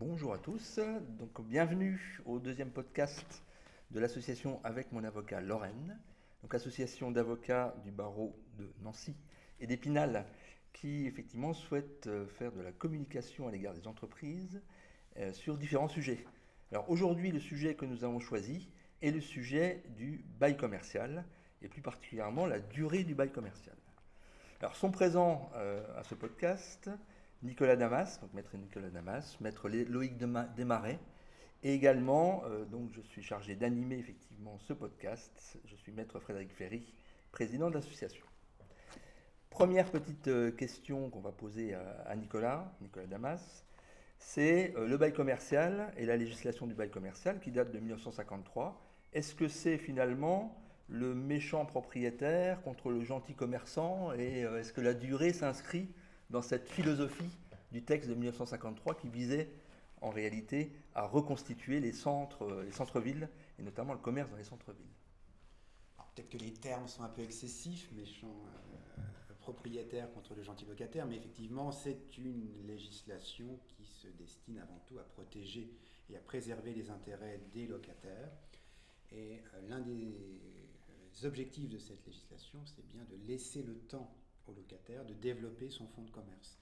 Bonjour à tous, donc bienvenue au deuxième podcast de l'association avec mon avocat Lorraine, donc association d'avocats du barreau de Nancy et d'Épinal qui effectivement souhaite euh, faire de la communication à l'égard des entreprises euh, sur différents sujets. Alors aujourd'hui le sujet que nous avons choisi est le sujet du bail commercial et plus particulièrement la durée du bail commercial. Alors sont présents euh, à ce podcast Nicolas Damas, donc maître Nicolas Damas, maître Loïc Desmarais, et également, euh, donc je suis chargé d'animer effectivement ce podcast, je suis maître Frédéric Ferry, président de l'association. Première petite euh, question qu'on va poser à, Nicolas, Nicolas Damas, c'est euh, le bail commercial et la législation du bail commercial qui date de 1953. Est-ce que c'est finalement le méchant propriétaire contre le gentil commerçant et est-ce que la durée s'inscrit dans cette philosophie du texte de 1953 qui visait en réalité à reconstituer les centres, les centres-villes et notamment le commerce dans les centres-villes. Peut-être que les termes sont un peu excessifs, méchant euh, propriétaire contre le gentil locataire, mais effectivement, c'est une législation qui se destine avant tout à protéger et à préserver les intérêts des locataires. Et euh, l'un des euh, objectifs de cette législation, c'est bien de laisser le temps au locataire de développer son fonds de commerce.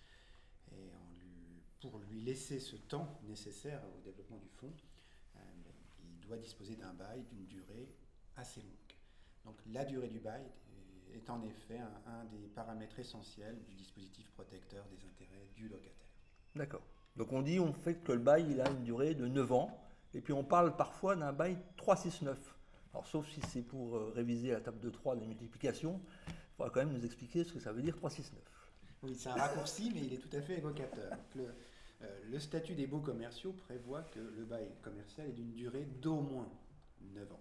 Et pour lui laisser ce temps nécessaire au développement du fonds, euh, il doit disposer d'un bail d'une durée assez longue. Donc la durée du bail est en effet un, des paramètres essentiels du dispositif protecteur des intérêts du locataire. D'accord. Donc on dit on fait que le bail il a une durée de 9 ans, et puis on parle parfois d'un bail 369. Alors sauf si c'est pour euh, réviser la table de 3 de multiplication, il faudra quand même nous expliquer ce que ça veut dire 369. Oui, c'est un raccourci, mais il est tout à fait évocateur. Le, euh, le statut des baux commerciaux prévoit que le bail commercial est d'une durée d'au moins 9 ans.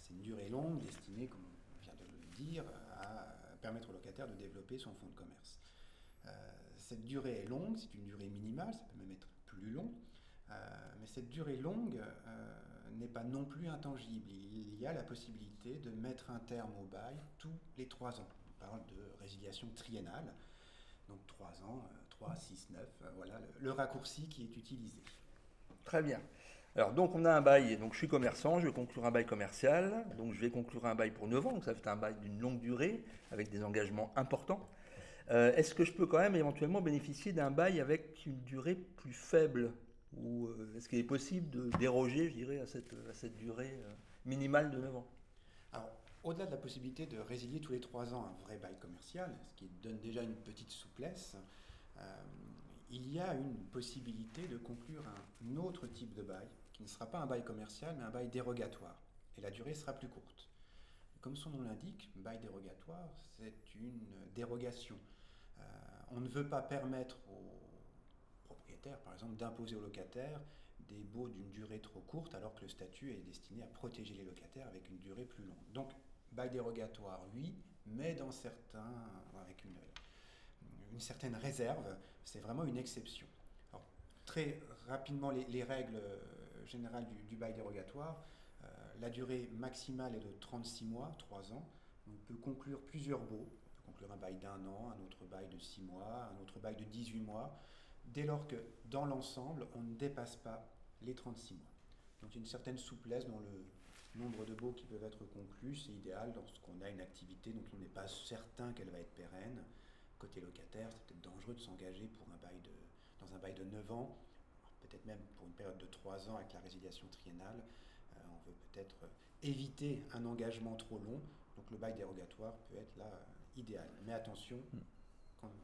C'est une durée longue destinée, comme on vient de le dire, à permettre au locataire de développer son fonds de commerce. Euh, cette durée est longue, c'est une durée minimale, ça peut même être plus long. Euh, mais cette durée longue euh, n'est pas non plus intangible. Il y a la possibilité de mettre un terme au bail tous les trois ans. On parle de résiliation triennale. Donc trois ans, 3, 6, 9, voilà le, raccourci qui est utilisé. Très bien. Alors donc on a un bail, donc je suis commerçant, je vais conclure un bail commercial, donc je vais conclure un bail pour 9 ans, donc ça fait un bail d'une longue durée, avec des engagements importants. Euh, est-ce que je peux quand même éventuellement bénéficier d'un bail avec une durée plus faible? Ou euh, est-ce qu'il est possible de déroger, je dirais, à cette, à cette durée euh, minimale de 9 ans? Alors, au-delà de la possibilité de résilier tous les 3 ans un vrai bail commercial, ce qui donne déjà une petite souplesse, euh, il y a une possibilité de conclure un autre type de bail, qui ne sera pas un bail commercial, mais un bail dérogatoire. Et la durée sera plus courte. Comme son nom l'indique, bail dérogatoire, c'est une dérogation. on ne veut pas permettre aux propriétaire, par exemple, d'imposer aux locataires des baux d'une durée trop courte, alors que le statut est destiné à protéger les locataires avec une durée plus longue. Donc, bail dérogatoire, oui, mais dans certains, avec une, une certaine réserve, c'est vraiment une exception. Très rapidement, les, règles euh, générales du, bail dérogatoire, euh, la durée maximale est de 36 mois, 3 ans. On peut conclure plusieurs baux. On peut conclure un bail d'un an, un autre bail de 6 mois, un autre bail de 18 mois dès lors que dans l'ensemble, on ne dépasse pas les 36 mois. Donc une certaine souplesse dans le nombre de baux qui peuvent être conclus, c'est idéal lorsqu'on a une activité dont on n'est pas certain qu'elle va être pérenne. Côté locataire, c'est peut-être dangereux de s'engager pour un bail de, dans un bail de 9 ans, peut-être même pour une période de 3 ans avec la résiliation triennale. Euh, on veut peut-être éviter un engagement trop long, donc le bail dérogatoire peut être là euh, idéal. Mais attention, hmm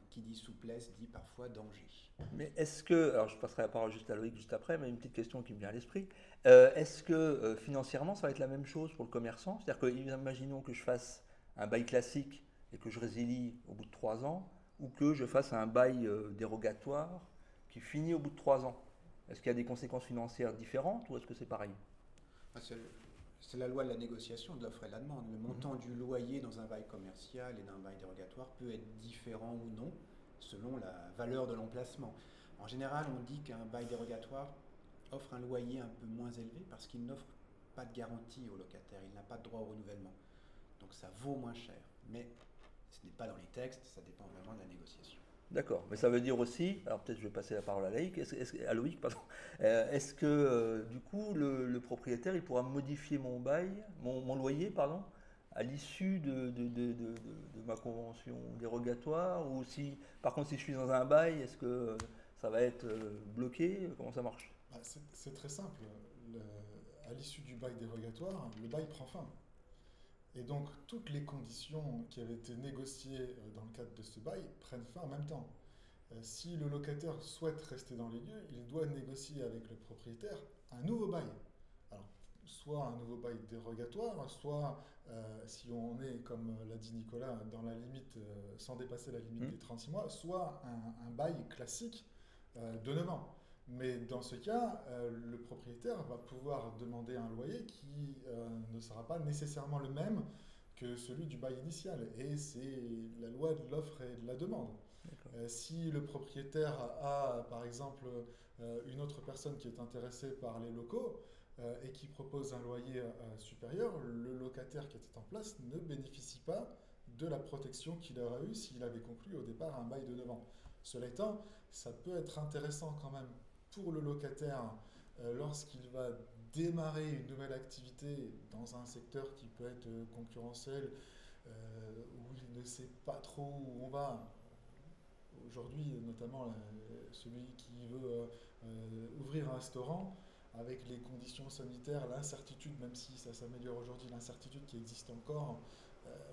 qui dit souplesse dit parfois danger. Mais est-ce que, alors je passerai la parole juste à Loïc juste après, mais une petite question qui me vient à l'esprit, euh, est-ce que euh, financièrement ça va être la même chose pour le commerçant? C'est-à-dire que, imaginons que je fasse un bail classique et que je résilie au bout de trois ans, ou que je fasse un bail euh, dérogatoire qui finit au bout de trois ans. Est-ce qu'il y a des conséquences financières différentes ou est-ce que c'est pareil? Ah, c'est la loi de la négociation de l'offre et de la demande. Le montant du loyer dans un bail commercial et d'un bail dérogatoire peut être différent ou non selon la valeur de l'emplacement. En général, on dit qu'un bail dérogatoire offre un loyer un peu moins élevé parce qu'il n'offre pas de garantie au locataire, il n'a pas de droit au renouvellement. Donc ça vaut moins cher. Mais ce n'est pas dans les textes, ça dépend vraiment de la négociation. D'accord, mais ça veut dire aussi, alors peut-être je vais passer la parole à à Loïc, pardon, euh, est-ce que euh, du coup le, propriétaire il pourra modifier mon bail, mon, loyer, pardon, à l'issue de, ma convention dérogatoire ou si, par contre, si je suis dans un bail, est-ce que ça va être bloqué? Comment ça marche? Bah, c'est, très simple. à l'issue du bail dérogatoire, le bail prend fin. Et donc, toutes les conditions qui avaient été négociées euh, dans le cadre de ce bail prennent fin en même temps. Euh, si le locataire souhaite rester dans les lieux, il doit négocier avec le propriétaire un nouveau bail. Alors, soit un nouveau bail dérogatoire, soit, euh, si on est, comme l'a dit Nicolas, dans la limite, sans dépasser la limite mmh. des 36 mois, soit un, un bail classique de 9 ans. Mais dans ce cas, euh, le propriétaire va pouvoir demander un loyer qui euh, ne sera pas nécessairement le même que celui du bail initial. Et c'est la loi de l'offre et de la demande. Euh, si le propriétaire a, par exemple, une autre personne qui est intéressée par les locaux et qui propose un loyer supérieur, le locataire qui était en place ne bénéficie pas de la protection qu'il aurait eue s'il avait conclu au départ un bail de 9 ans. Cela étant, ça peut être intéressant quand même pour le locataire euh, lorsqu'il va démarrer une nouvelle activité dans un secteur qui peut être euh, concurrentiel, euh, où il ne sait pas trop où on va. Aujourd'hui, notamment celui qui veut ouvrir un restaurant, avec les conditions sanitaires, l'incertitude, même si ça s'améliore aujourd'hui, l'incertitude qui existe encore,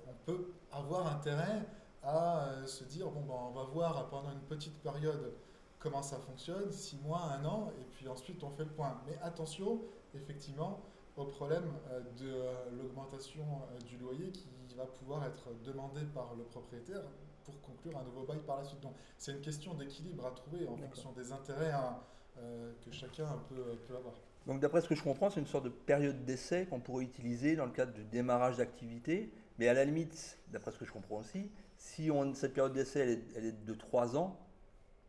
on peut avoir intérêt à se dire, bon, ben, on va voir pendant une petite période comment ça fonctionne, six mois, un an, et puis ensuite on fait le point. Mais attention, effectivement, au problème euh, de euh, l'augmentation euh, du loyer qui va pouvoir être demandé par le propriétaire pour conclure un nouveau bail par la suite. Donc c'est une question d'équilibre à trouver en fonction des intérêts hein, que chacun peut, peut avoir. Donc d'après ce que je comprends, c'est une sorte de période d'essai qu'on pourrait utiliser dans le cadre du démarrage d'activité. Mais à la limite, d'après ce que je comprends aussi, si on, cette période d'essai elle, elle est, de trois ans,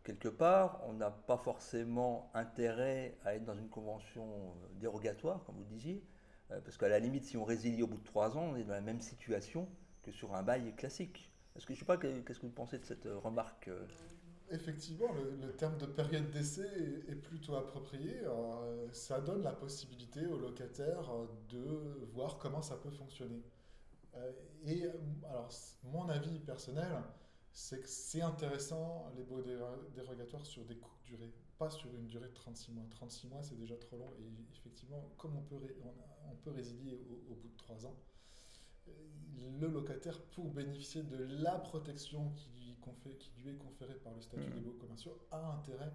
quelque part, on n'a pas forcément intérêt à être dans une convention euh, dérogatoire, comme vous disiez, euh, parce qu'à la limite, si on résilie au bout de trois ans, on est dans la même situation que sur un bail classique. Est-ce que je sais pas, qu'est-ce que vous pensez de cette euh, remarque Effectivement, le, terme de période d'essai est, plutôt approprié. ça donne la possibilité aux locataires de voir comment ça peut fonctionner. et alors, mon avis personnel, c'est que c'est intéressant les baux dérogatoires sur des courtes durées, pas sur une durée de 36 mois. 36 mois, c'est déjà trop long. Et effectivement, comme on peut, on, peut résilier au, bout de 3 ans, le locataire, pour bénéficier de la protection qui lui, qui lui est conférée par le statut mmh. des baux commerciaux, a intérêt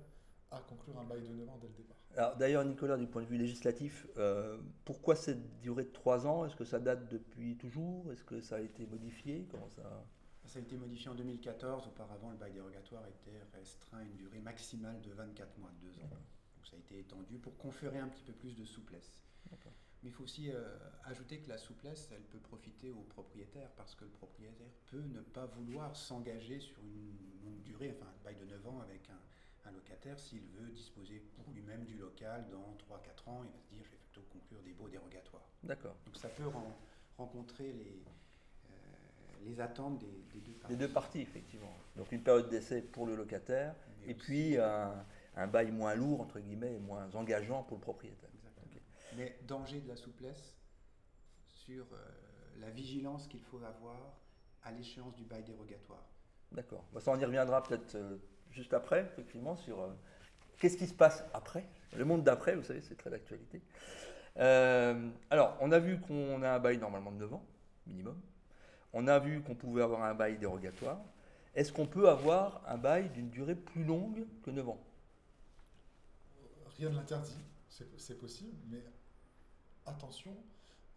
à conclure un bail de 9 ans dès le départ. Alors d'ailleurs, Nicolas, du point de vue législatif, euh, pourquoi cette durée de 3 ans? Est-ce que ça date depuis toujours? Est-ce que ça a été modifié? Comment ça ça a été modifié en 2014. Auparavant, le bail dérogatoire était restreint à une durée maximale de 24 mois, 2 ans. Donc ça a été étendu pour conférer un petit peu plus de souplesse. Mais il faut aussi euh, ajouter que la souplesse, elle peut profiter au propriétaire parce que le propriétaire peut ne pas vouloir s'engager sur une longue durée, enfin un bail de 9 ans avec un, un locataire s'il veut disposer pour lui-même du local dans 3-4 ans, il va se dire je vais plutôt conclure des baux dérogatoires. D'accord. Donc ça peut rencontrer les, les attentes des, deux parties. Les deux parties, effectivement. Donc une période d'essai pour le locataire et puis un, bail moins lourd, entre guillemets, et moins engageant pour le propriétaire. Mais danger de la souplesse sur euh, la vigilance qu'il faut avoir à l'échéance du bail dérogatoire. D'accord. Ça, on y reviendra peut-être euh, juste après, effectivement, sur euh, qu'est-ce qui se passe après? Le monde d'après, vous savez, c'est très d'actualité. alors, on a vu qu'on a un bail normalement de 9 ans, minimum. On a vu qu'on pouvait avoir un bail dérogatoire. Est-ce qu'on peut avoir un bail d'une durée plus longue que 9 ans? Rien ne l'interdit, c'est possible, mais attention,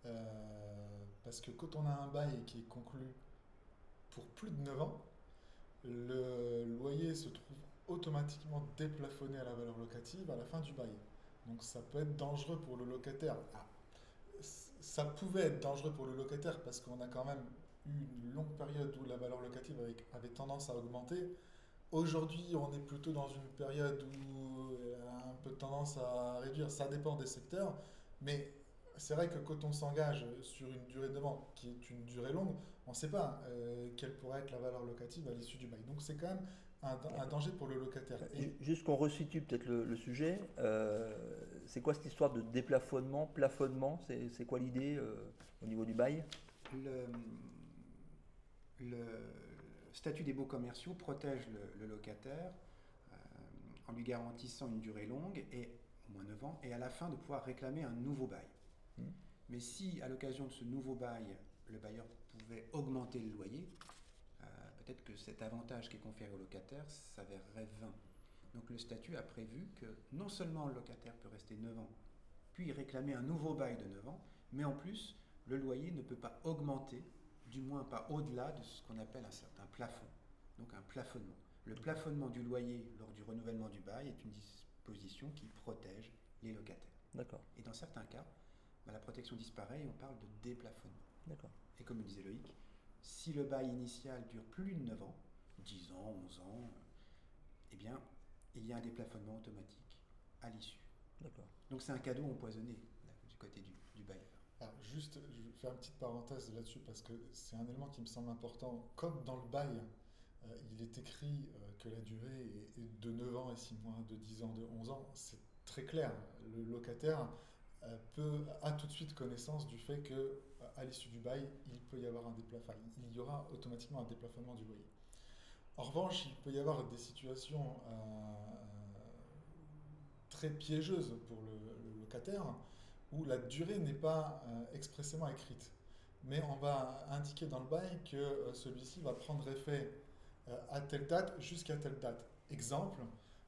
euh, parce que quand on a un bail qui est conclu pour plus de 9 ans, le loyer se trouve automatiquement déplafonné à la valeur locative à la fin du bail. Donc ça peut être dangereux pour le locataire. Ah, ça pouvait être dangereux pour le locataire parce qu'on a quand même une longue période où la valeur locative avait, tendance à augmenter. Aujourd'hui, on est plutôt dans une période où elle a un peu tendance à réduire. Ça dépend des secteurs, mais c'est vrai que quand on s'engage sur une durée de vente qui est une durée longue, on ne sait pas euh, quelle pourrait être la valeur locative à l'issue du bail. Donc c'est quand même un, danger pour le locataire. Et... Juste qu'on resitue peut-être le, sujet, euh, c'est quoi cette histoire de déplafonnement, plafonnement? C'est quoi l'idée euh, au niveau du bail? Le, statut des baux commerciaux protège le, locataire euh, en lui garantissant une durée longue et au moins 9 ans, et à la fin de pouvoir réclamer un nouveau bail. Hmm. Mais si à l'occasion de ce nouveau bail, le bailleur pouvait augmenter le loyer, peut-être que cet avantage qui est conféré au locataire s'avérerait vain. Donc le statut a prévu que non seulement le locataire peut rester 9 ans, puis réclamer un nouveau bail de 9 ans, mais en plus, le loyer ne peut pas augmenter, du moins pas au-delà de ce qu'on appelle un certain plafond, donc un plafonnement. Le plafonnement du loyer lors du renouvellement du bail est une disposition qui protège les locataires. D'accord. Et dans certains cas, bah, la protection disparaît et on parle de déplafonnement. D'accord. Et comme le disait Loïc, si le bail initial dure plus de 9 ans, 10 ans, 11 ans, eh bien, il y a un déplafonnement automatique à l'issue. Donc c'est un cadeau empoisonné du côté du, bailleur. Juste, je vais faire une petite parenthèse là-dessus parce que c'est un élément qui me semble important. Comme dans le bail, euh, il est écrit euh, que la durée est de 9 ans et 6 mois, de 10 ans, de 11 ans, c'est très clair. Le locataire euh, peut, a tout de suite connaissance du fait que à l'issue du bail, il peut y avoir un déplafonnement, il y aura automatiquement un déplafonnement du loyer. En revanche, il peut y avoir des situations très piégeuses pour le, locataire où la durée n'est pas euh, expressément écrite. Mais on va indiquer dans le bail que euh, celui-ci va prendre effet à telle date jusqu'à telle date. Exemple,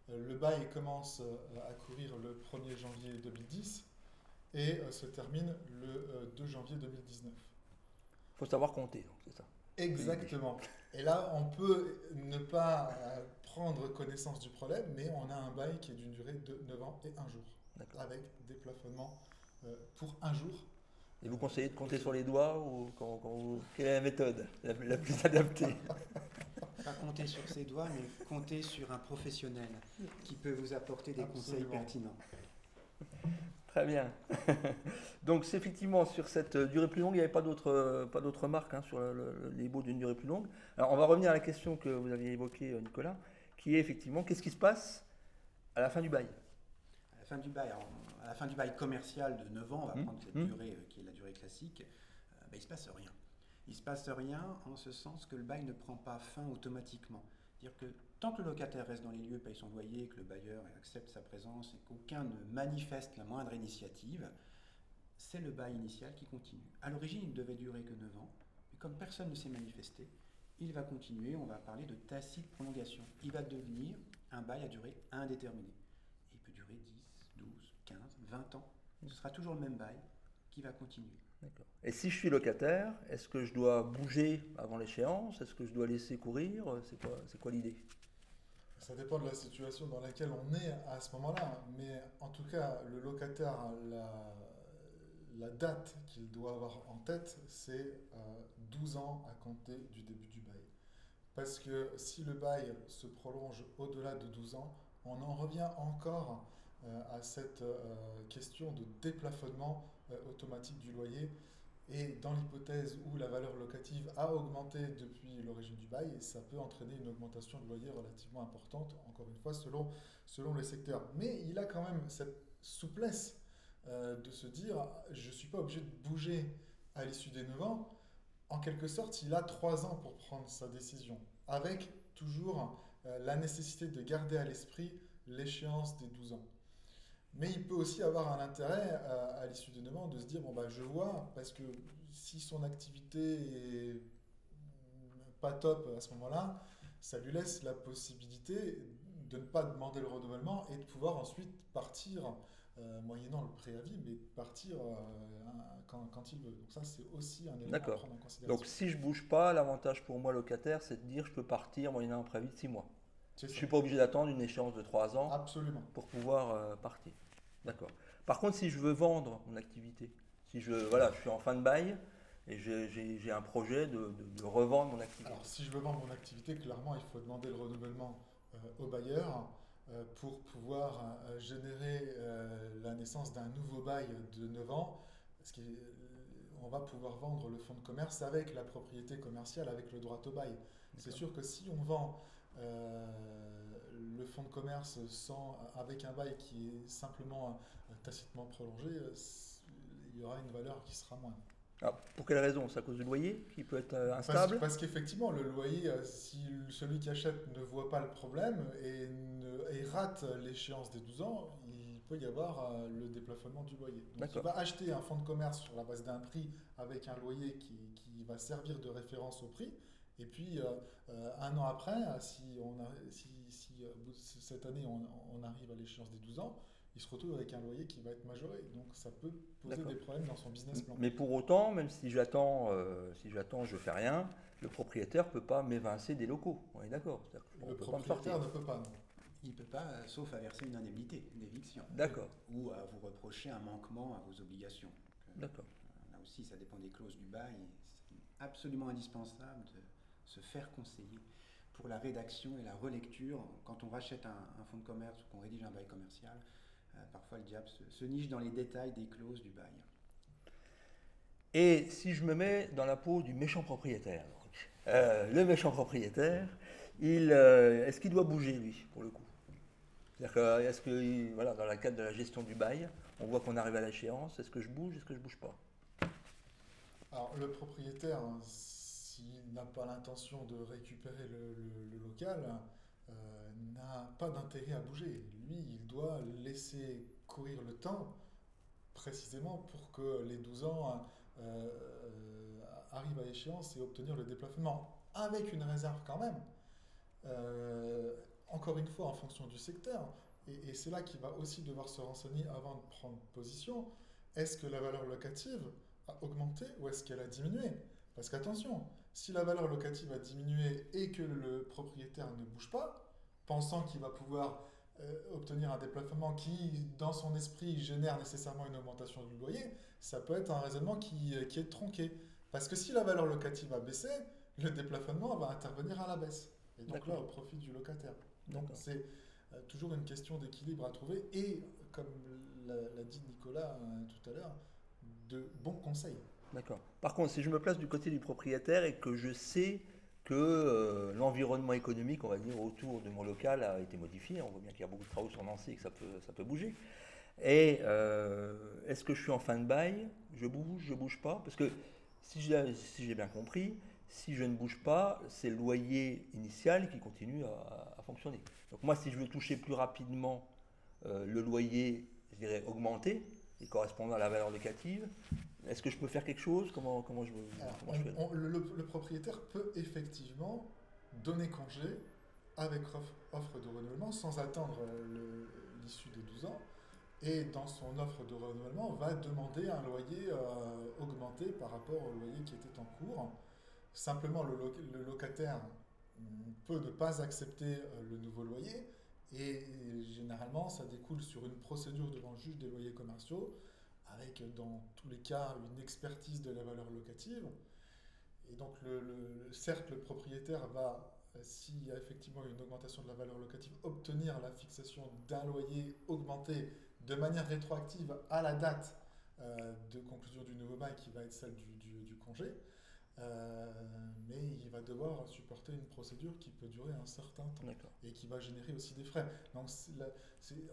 le bail commence à courir le 1er janvier 2010 et euh, se termine le 2 euh, janvier 2019. Il faut savoir compter, c'est ça. Exactement. Et là, on peut ne pas euh, prendre connaissance du problème, mais on a un bail qui est d'une durée de 9 ans et 1 jour, avec des plafonnements pour un jour. Et vous conseillez de compter sur les doigts ou quand, quelle est la méthode la, plus adaptée? Pas compter sur ses doigts, mais compter sur un professionnel qui peut vous apporter des conseils pertinents. Très bien. Donc c'est effectivement sur cette durée plus longue, il n'y avait pas d'autres pas d'autres marques hein, sur les baux d'une durée plus longue. Alors on va revenir à la question que vous aviez évoquée, euh, Nicolas, qui est effectivement qu'est-ce qui se passe à la fin du bail? À la fin du bail, la fin du bail commercial de 9 ans, on va mmh. prendre cette mmh. durée euh, qui est la durée classique, euh, ben, il ne se passe rien. Il ne se passe rien en ce sens que le bail ne prend pas fin automatiquement. Dire que tant que le locataire reste dans les lieux, paye son loyer, que le bailleur accepte sa présence et qu'aucun ne manifeste la moindre initiative, c'est le bail initial qui continue. À l'origine, il ne devait durer que 9 ans, mais comme personne ne s'est manifesté, il va continuer, on va parler de tacite prolongation. Il va devenir un bail à durée indéterminée. il peut durer 10, 12, 15, 20 ans. Ce sera toujours le même bail qui va continuer. Et si je suis locataire, est-ce que je dois bouger avant l'échéance? Est-ce que je dois laisser courir? C'est quoi, c'est quoi l'idée? Ça dépend de la situation dans laquelle on est à ce moment-là. Mais en tout cas, le locataire, la, la date qu'il doit avoir en tête, c'est 12 euh, ans à compter du début du bail. Parce que si le bail se prolonge au-delà de 12 ans, on en revient encore euh, à cette euh, question de déplafonnement euh, automatique du loyer. Et dans l'hypothèse où la valeur locative a augmenté depuis l'origine du bail, ça peut entraîner une augmentation de loyer relativement importante, encore une fois, selon, selon les secteurs. Mais il a quand même cette souplesse de se dire, je ne suis pas obligé de bouger à l'issue des 9 ans. En quelque sorte, il a 3 ans pour prendre sa décision, avec toujours la nécessité de garder à l'esprit l'échéance des 12 ans. Mais il peut aussi avoir un intérêt à, l'issue de demande de se dire bon bah je vois parce que si son activité est pas top à ce moment-là, ça lui laisse la possibilité de ne pas demander le renouvellement et de pouvoir ensuite partir euh, moyennant le préavis, mais partir euh, quand, quand, il veut. Donc ça c'est aussi un élément à prendre en considération. Donc si je bouge pas, l'avantage pour moi locataire, c'est de dire je peux partir moyennant un préavis de 6 mois. Je ne suis pas obligé d'attendre une échéance de 3 ans Absolument. pour pouvoir euh, partir. D'accord. Par contre, si je veux vendre mon activité, si je, voilà, je suis en fin de bail et j'ai un projet de, revendre mon activité. Alors, si je veux vendre mon activité, clairement, il faut demander le renouvellement euh, au bailleur euh, pour pouvoir générer la naissance d'un nouveau bail de 9 ans. Parce qu'on va pouvoir vendre le fonds de commerce avec la propriété commerciale, avec le droit au bail. C'est sûr que si on vend le fonds de commerce sans, avec un bail qui est simplement euh, tacitement prolongé, euh, il y aura une valeur qui sera moindre. Ah, pour quelle raison? C'est à cause du loyer qui peut être euh, Parce, instable? parce qu'effectivement, le loyer, euh, si celui qui achète ne voit pas le problème et, ne- et rate l'échéance des 12 ans, il peut y avoir euh, le déplafonnement du loyer. Donc, il va acheter un fonds de commerce sur la base d'un prix avec un loyer qui, qui va servir de référence au prix. Et puis, euh, euh, un an après, euh, si, on a, cette année on, on arrive à l'échéance des 12 ans, il se retrouve avec un loyer qui va être majoré. Donc, ça peut poser des problèmes dans son business plan. Mais pour autant, même si j'attends, euh, si j'attends, je fais rien, le propriétaire peut pas m'évincer des locaux. On est d'accord. Le propriétaire ne peut pas, non. Il ne peut pas, euh, sauf à verser une indemnité d'éviction. D'accord. Ou à vous reprocher un manquement à vos obligations. D'accord. Là aussi, ça dépend des clauses du bail. C'est absolument indispensable de se faire conseiller pour la rédaction et la relecture. Quand on rachète un, un fonds de commerce ou qu'on rédige un bail commercial, euh, parfois le diable se, se niche dans les détails des clauses du bail. Et si je me mets dans la peau du méchant propriétaire, donc, euh, le méchant propriétaire, il, euh, est-ce qu'il doit bouger lui pour le coup? C'est-à-dire que, est-ce que il- voilà, dans le cadre de la gestion du bail, on voit qu'on arrive à l'échéance, est-ce que je bouge, est-ce que je bouge pas? Alors, le propriétaire, hein, n'a pas l'intention de récupérer le, local, euh, n'a pas d'intérêt à bouger. Lui, il doit laisser courir le temps, précisément pour que les 12 ans euh, euh, arrivent à échéance et obtenir le déplafonnement. Avec une réserve quand même. Encore une fois, en fonction du secteur. Et, et c'est là qu'il va aussi devoir se renseigner avant de prendre position. Est-ce que la valeur locative a augmenté ou est-ce qu'elle a diminué? Parce qu'attention, si la valeur locative a diminué et que le propriétaire ne bouge pas, pensant qu'il va pouvoir euh, obtenir un déplafonnement qui, dans son esprit, génère nécessairement une augmentation du loyer, ça peut être un raisonnement qui, euh, qui est tronqué. Parce que si la valeur locative a baissé, le déplafonnement va intervenir à la baisse. Et donc là, au profit du locataire. Donc c'est euh, toujours une question d'équilibre à trouver et, comme l'a l'a dit Nicolas euh, tout à l'heure, de bons conseils. D'accord. Par contre, si je me place du côté du propriétaire et que je sais que euh, l'environnement économique, on va dire, autour de mon local a été modifié, on voit bien qu'il y a beaucoup de travaux sur Nancy et que ça peut, ça peut bouger. Et euh, est-ce que je suis en fin de bail? Je bouge, je bouge pas? Parce que si j'ai bien compris, si je ne bouge pas, c'est le loyer initial qui continue à, à fonctionner. Donc moi, si je veux toucher plus rapidement euh, le loyer, je dirais augmenté, et correspondant à la valeur locative, est-ce que je peux faire quelque chose? Comment, comment je, Alors, comment je fais? on- on- le, propriétaire peut effectivement donner congé avec offre, offre de renouvellement sans attendre euh, l'issue des 12 ans. Et dans son offre de renouvellement, va demander un loyer euh, augmenté par rapport au loyer qui était en cours. Simplement, le, loc- le locataire mm, peut ne pas accepter euh, le nouveau loyer. Et généralement, ça découle sur une procédure devant le juge des loyers commerciaux, avec dans tous les cas une expertise de la valeur locative. Et donc, le, le- certes, le propriétaire va, euh, s'il y a effectivement une augmentation de la valeur locative, obtenir la fixation d'un loyer augmenté de manière rétroactive à la date euh, de conclusion du nouveau bail qui va être celle du, du- du congé. Euh, mais il va devoir supporter une procédure qui peut durer un certain temps et qui va générer aussi des frais. Donc, la-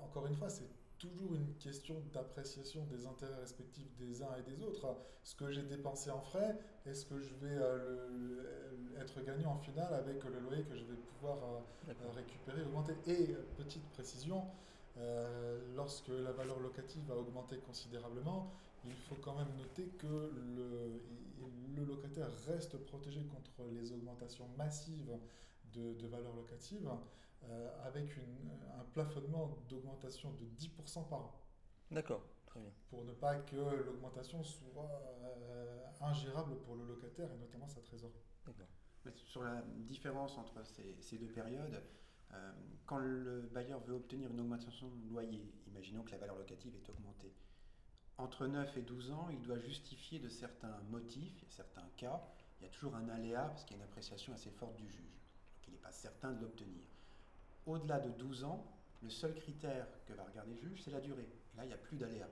encore une fois, c'est toujours une question d'appréciation des intérêts respectifs des uns et des autres. Ce que j'ai dépensé en frais, est-ce que je vais euh, le- être gagnant en finale avec le loyer que je vais pouvoir euh, récupérer, augmenter? Et petite précision, euh, lorsque la valeur locative a augmenté considérablement, il faut quand même noter que le, le locataire reste protégé contre les augmentations massives de, de valeur locative euh, avec une- un plafonnement d'augmentation de 10% par an D'accord, très bien. pour ne pas que l'augmentation soit euh, ingérable pour le locataire et notamment sa trésorerie. D'accord. Sur la différence entre ces, ces deux périodes, euh, quand le bailleur veut obtenir une augmentation de loyer, imaginons que la valeur locative est augmentée, entre 9 et 12 ans, il doit justifier de certains motifs, il y a certains cas, il y a toujours un aléa parce qu'il y a une appréciation assez forte du juge. Donc il n'est pas certain de l'obtenir. Au-delà de 12 ans, le seul critère que va regarder le juge, c'est la durée. Et là, il n'y a plus d'aléa.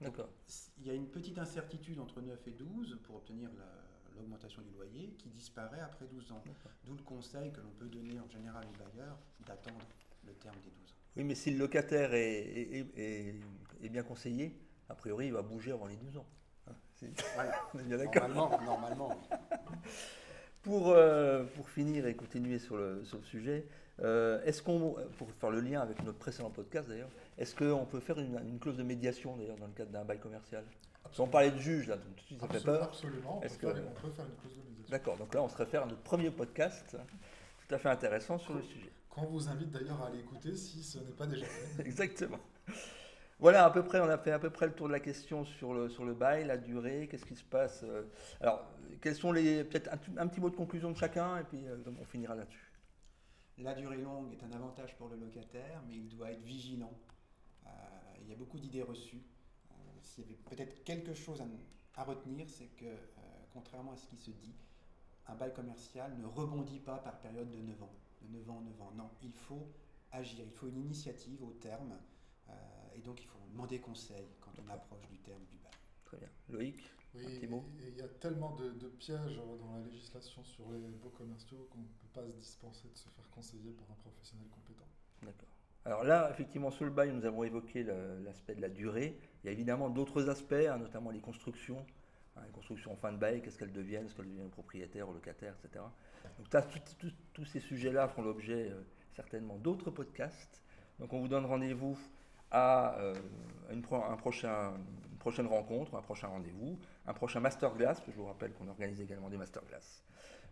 D'accord. Il y a une petite incertitude entre 9 et 12 pour obtenir la- l'augmentation du loyer qui disparaît après 12 ans. D'où le conseil que l'on peut donner en général aux bailleurs d'attendre le terme des 12 ans. Oui, mais si le locataire est, est- est- est bien conseillé, a priori, il va bouger avant les 12 ans. Hein, Voilà. On est bien d'accord. Normalement, normalement, oui. Pour, euh, pour finir et continuer sur le, sur le sujet, euh, est-ce qu'on, pour faire le lien avec notre précédent podcast d'ailleurs, est-ce qu'on peut faire une, une clause de médiation d'ailleurs dans le cadre d'un bail commercial? Parce qu'on parlait de juge là, donc tout de suite ça fait Absolument, peur. absolument. On peut, Est-ce faire, on peut faire une clause de médiation. D'accord, donc là on se réfère à notre premier podcast, tout à fait intéressant sur le sujet. Qu'on vous invite d'ailleurs à aller écouter si ce n'est pas déjà fait. Exactement. Voilà, à peu près, on a fait à peu près le tour de la question sur le, sur le bail, la durée, qu'est-ce qui se passe. euh. Alors, quels sont les. Peut-être un, un petit mot de conclusion de chacun, et puis euh, on finira là-dessus. La durée longue est un avantage pour le locataire, mais il doit être vigilant. Euh, il y a beaucoup d'idées reçues. Euh, S'il y avait peut-être quelque chose à, retenir, c'est que, euh, contrairement à ce qui se dit, un bail commercial ne rebondit pas par période de 9 ans. De 9 ans en 9 ans. Non, il faut agir, il faut une initiative au terme, et donc il faut demander conseil quand on approche du terme du bail. Très bien. Loïc? Oui, il y a tellement de, de pièges dans la législation sur les baux commerciaux qu'on ne peut pas se dispenser de se faire conseiller par un professionnel compétent. D'accord. Alors là, effectivement, sur le bail, nous avons évoqué l'aspect de la durée. Il y a évidemment d'autres aspects, hein, notamment les constructions. Hein, les constructions en fin de bail, qu'est-ce qu'elles deviennent, est-ce qu'elles deviennent propriétaires locataires, etc. Donc ça, tout- tout- tous ces sujets-là feront l'objet euh, certainement d'autres podcasts. Donc on vous donne rendez-vous à euh, une, pro- un prochain, une prochaine rencontre, un prochain rendez-vous, un prochain masterclass, je vous rappelle qu'on organise également des masterclass.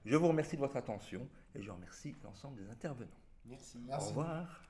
Je vous remercie de votre attention et je remercie l'ensemble des intervenants. Merci. Merci. Au revoir.